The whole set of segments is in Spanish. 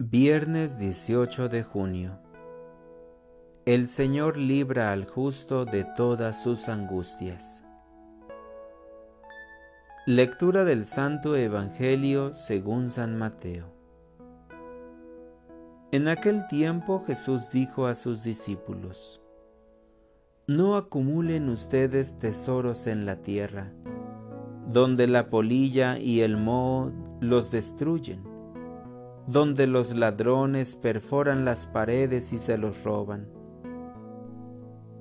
Viernes 18 de junio. El Señor libra al justo de todas sus angustias. Lectura del Santo Evangelio según San Mateo. En aquel tiempo Jesús dijo a sus discípulos, No acumulen ustedes tesoros en la tierra, donde la polilla y el moho los destruyen donde los ladrones perforan las paredes y se los roban.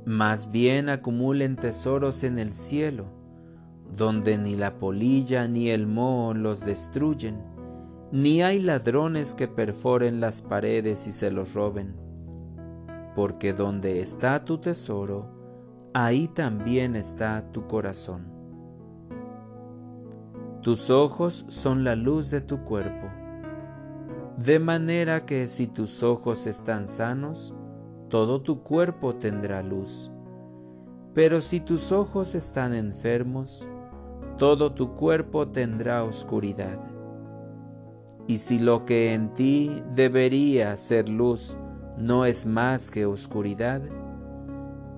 Más bien acumulen tesoros en el cielo, donde ni la polilla ni el moho los destruyen, ni hay ladrones que perforen las paredes y se los roben. Porque donde está tu tesoro, ahí también está tu corazón. Tus ojos son la luz de tu cuerpo de manera que si tus ojos están sanos, todo tu cuerpo tendrá luz. Pero si tus ojos están enfermos, todo tu cuerpo tendrá oscuridad. Y si lo que en ti debería ser luz no es más que oscuridad,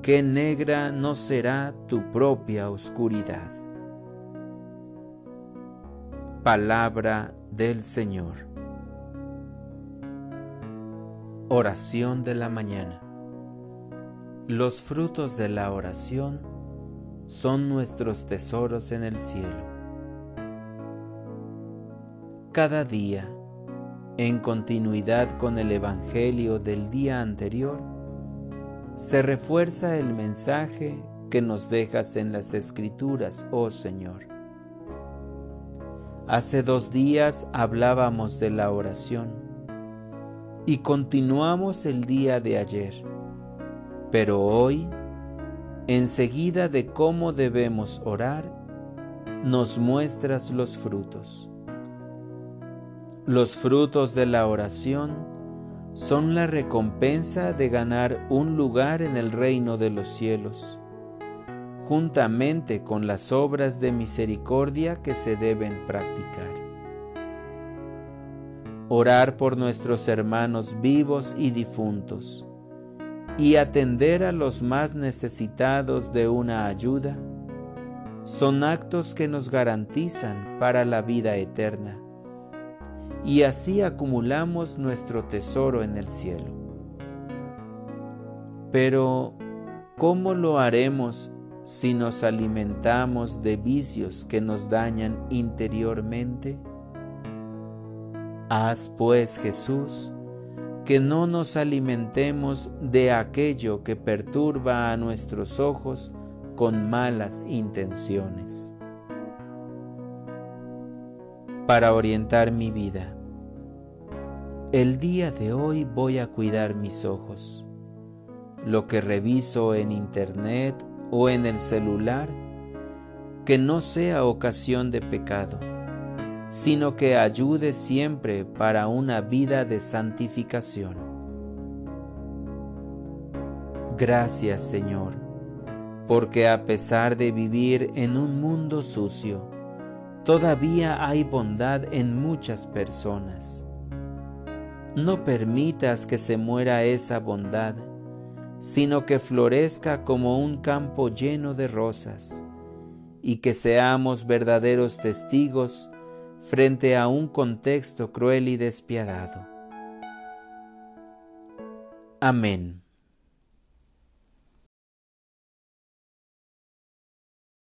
qué negra no será tu propia oscuridad. Palabra del Señor. Oración de la mañana. Los frutos de la oración son nuestros tesoros en el cielo. Cada día, en continuidad con el Evangelio del día anterior, se refuerza el mensaje que nos dejas en las Escrituras, oh Señor. Hace dos días hablábamos de la oración y continuamos el día de ayer. Pero hoy, enseguida de cómo debemos orar, nos muestras los frutos. Los frutos de la oración son la recompensa de ganar un lugar en el reino de los cielos, juntamente con las obras de misericordia que se deben practicar orar por nuestros hermanos vivos y difuntos, y atender a los más necesitados de una ayuda, son actos que nos garantizan para la vida eterna, y así acumulamos nuestro tesoro en el cielo. Pero, ¿cómo lo haremos si nos alimentamos de vicios que nos dañan interiormente? Haz pues, Jesús, que no nos alimentemos de aquello que perturba a nuestros ojos con malas intenciones. Para orientar mi vida, el día de hoy voy a cuidar mis ojos. Lo que reviso en internet o en el celular, que no sea ocasión de pecado sino que ayude siempre para una vida de santificación. Gracias Señor, porque a pesar de vivir en un mundo sucio, todavía hay bondad en muchas personas. No permitas que se muera esa bondad, sino que florezca como un campo lleno de rosas, y que seamos verdaderos testigos frente a un contexto cruel y despiadado. Amén.